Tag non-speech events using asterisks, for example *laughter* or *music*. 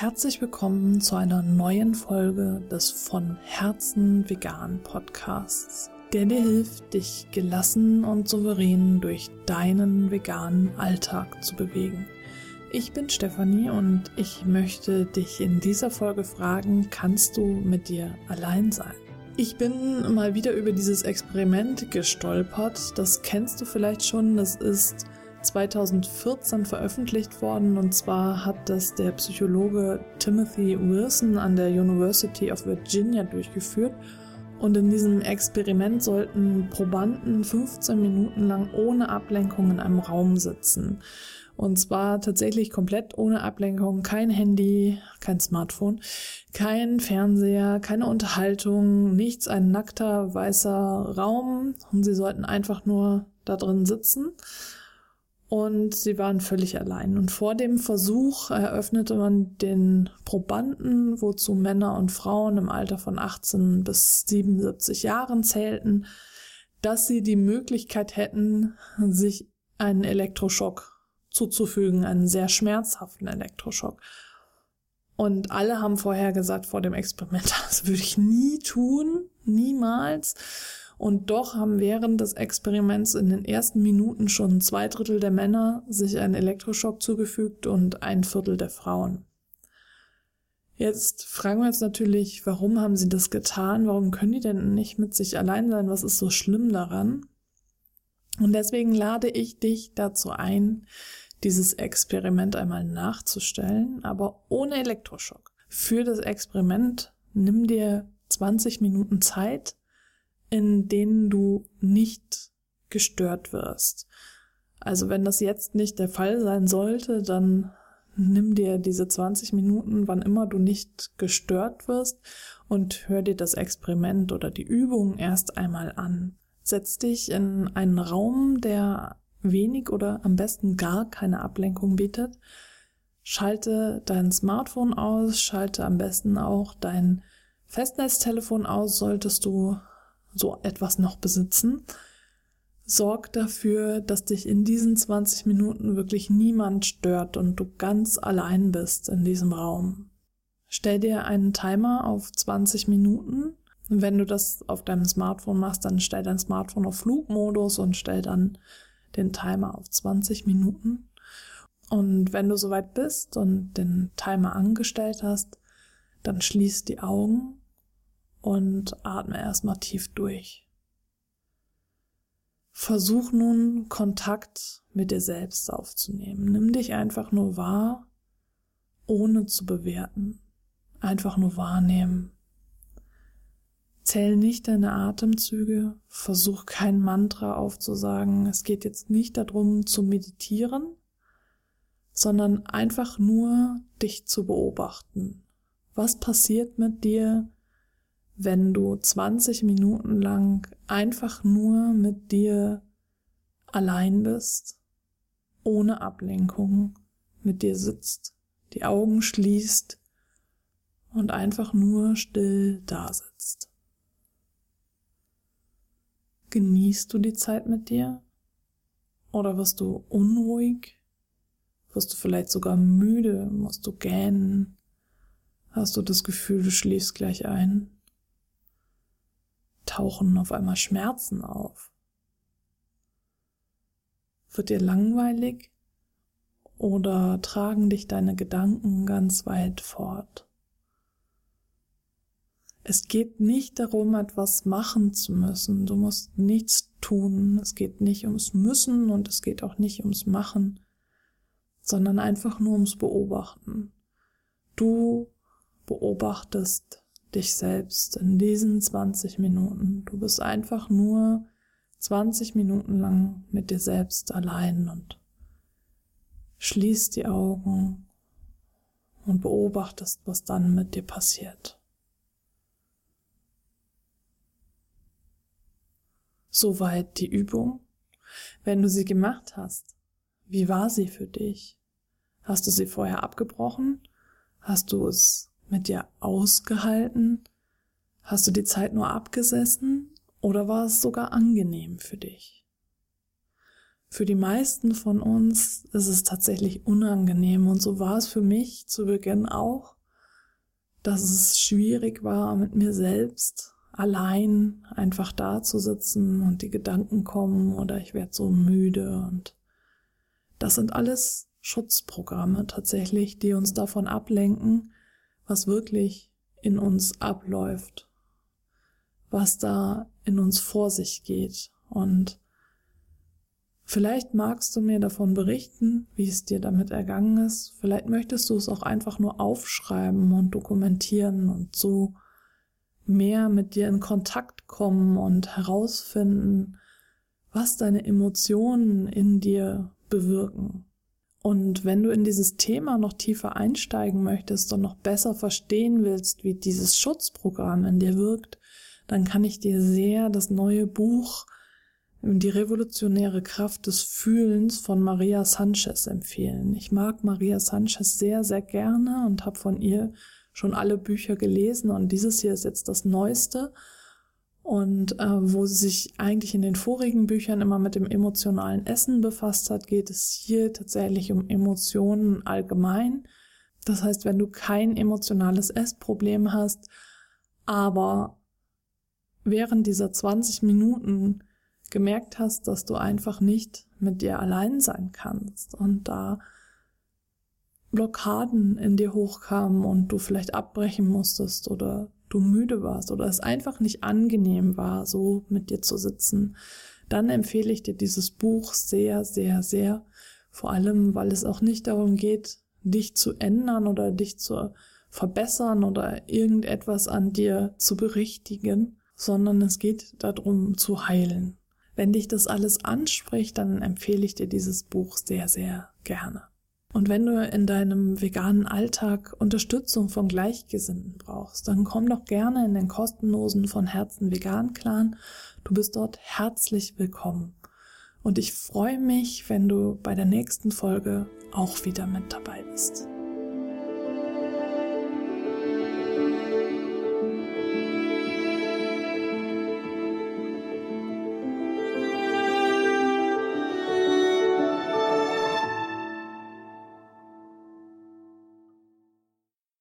Herzlich willkommen zu einer neuen Folge des von Herzen vegan Podcasts, der dir hilft, dich gelassen und souverän durch deinen veganen Alltag zu bewegen. Ich bin Stefanie und ich möchte dich in dieser Folge fragen, kannst du mit dir allein sein? Ich bin mal wieder über dieses Experiment gestolpert. Das kennst du vielleicht schon. Das ist 2014 veröffentlicht worden. Und zwar hat das der Psychologe Timothy Wilson an der University of Virginia durchgeführt. Und in diesem Experiment sollten Probanden 15 Minuten lang ohne Ablenkung in einem Raum sitzen. Und zwar tatsächlich komplett ohne Ablenkung, kein Handy, kein Smartphone, kein Fernseher, keine Unterhaltung, nichts, ein nackter weißer Raum. Und sie sollten einfach nur da drin sitzen und sie waren völlig allein. Und vor dem Versuch eröffnete man den Probanden, wozu Männer und Frauen im Alter von 18 bis 77 Jahren zählten, dass sie die Möglichkeit hätten, sich einen Elektroschock zuzufügen, einen sehr schmerzhaften Elektroschock. Und alle haben vorher gesagt vor dem Experiment, *laughs* das würde ich nie tun, niemals. Und doch haben während des Experiments in den ersten Minuten schon zwei Drittel der Männer sich einen Elektroschock zugefügt und ein Viertel der Frauen. Jetzt fragen wir uns natürlich, warum haben sie das getan? Warum können die denn nicht mit sich allein sein? Was ist so schlimm daran? Und deswegen lade ich dich dazu ein, dieses Experiment einmal nachzustellen, aber ohne Elektroschock. Für das Experiment nimm dir 20 Minuten Zeit, in denen du nicht gestört wirst. Also wenn das jetzt nicht der Fall sein sollte, dann nimm dir diese 20 Minuten, wann immer du nicht gestört wirst und hör dir das Experiment oder die Übung erst einmal an. Setz dich in einen Raum, der wenig oder am besten gar keine Ablenkung bietet. Schalte dein Smartphone aus, schalte am besten auch dein Festnetztelefon aus, solltest du so etwas noch besitzen. Sorg dafür, dass dich in diesen 20 Minuten wirklich niemand stört und du ganz allein bist in diesem Raum. Stell dir einen Timer auf 20 Minuten. Wenn du das auf deinem Smartphone machst, dann stell dein Smartphone auf Flugmodus und stell dann den Timer auf 20 Minuten. Und wenn du soweit bist und den Timer angestellt hast, dann schließ die Augen und atme erstmal tief durch. Versuch nun Kontakt mit dir selbst aufzunehmen. Nimm dich einfach nur wahr, ohne zu bewerten. Einfach nur wahrnehmen. Zähl nicht deine Atemzüge, versuch kein Mantra aufzusagen. Es geht jetzt nicht darum zu meditieren, sondern einfach nur dich zu beobachten. Was passiert mit dir, wenn du 20 Minuten lang einfach nur mit dir allein bist, ohne Ablenkung, mit dir sitzt, die Augen schließt und einfach nur still da sitzt. Genießt du die Zeit mit dir? Oder wirst du unruhig? Wirst du vielleicht sogar müde? Musst du gähnen? Hast du das Gefühl, du schläfst gleich ein? Tauchen auf einmal Schmerzen auf? Wird dir langweilig oder tragen dich deine Gedanken ganz weit fort? Es geht nicht darum, etwas machen zu müssen. Du musst nichts tun. Es geht nicht ums Müssen und es geht auch nicht ums Machen, sondern einfach nur ums Beobachten. Du beobachtest dich selbst in diesen 20 Minuten. Du bist einfach nur 20 Minuten lang mit dir selbst allein und schließt die Augen und beobachtest, was dann mit dir passiert. Soweit die Übung. Wenn du sie gemacht hast, wie war sie für dich? Hast du sie vorher abgebrochen? Hast du es mit dir ausgehalten? Hast du die Zeit nur abgesessen oder war es sogar angenehm für dich? für die meisten von uns ist es tatsächlich unangenehm und so war es für mich zu Beginn auch, dass es schwierig war, mit mir selbst allein einfach da zu sitzen und die Gedanken kommen oder ich werde so müde und das sind alles Schutzprogramme tatsächlich, die uns davon ablenken, was wirklich in uns abläuft, was da in uns vor sich geht. Und vielleicht magst du mir davon berichten, wie es dir damit ergangen ist. Vielleicht möchtest du es auch einfach nur aufschreiben und dokumentieren und so mehr mit dir in Kontakt kommen und herausfinden, was deine Emotionen in dir bewirken. Und wenn du in dieses Thema noch tiefer einsteigen möchtest und noch besser verstehen willst, wie dieses Schutzprogramm in dir wirkt, dann kann ich dir sehr das neue Buch Die revolutionäre Kraft des Fühlens von Maria Sanchez empfehlen. Ich mag Maria Sanchez sehr, sehr gerne und habe von ihr schon alle Bücher gelesen und dieses hier ist jetzt das neueste. Und äh, wo sie sich eigentlich in den vorigen Büchern immer mit dem emotionalen Essen befasst hat, geht es hier tatsächlich um Emotionen allgemein. Das heißt, wenn du kein emotionales Essproblem hast, aber während dieser 20 Minuten gemerkt hast, dass du einfach nicht mit dir allein sein kannst und da Blockaden in dir hochkamen und du vielleicht abbrechen musstest oder du müde warst oder es einfach nicht angenehm war, so mit dir zu sitzen, dann empfehle ich dir dieses Buch sehr, sehr, sehr. Vor allem, weil es auch nicht darum geht, dich zu ändern oder dich zu verbessern oder irgendetwas an dir zu berichtigen, sondern es geht darum zu heilen. Wenn dich das alles anspricht, dann empfehle ich dir dieses Buch sehr, sehr gerne. Und wenn du in deinem veganen Alltag Unterstützung von Gleichgesinnten brauchst, dann komm doch gerne in den kostenlosen von Herzen vegan Clan. Du bist dort herzlich willkommen. Und ich freue mich, wenn du bei der nächsten Folge auch wieder mit dabei bist.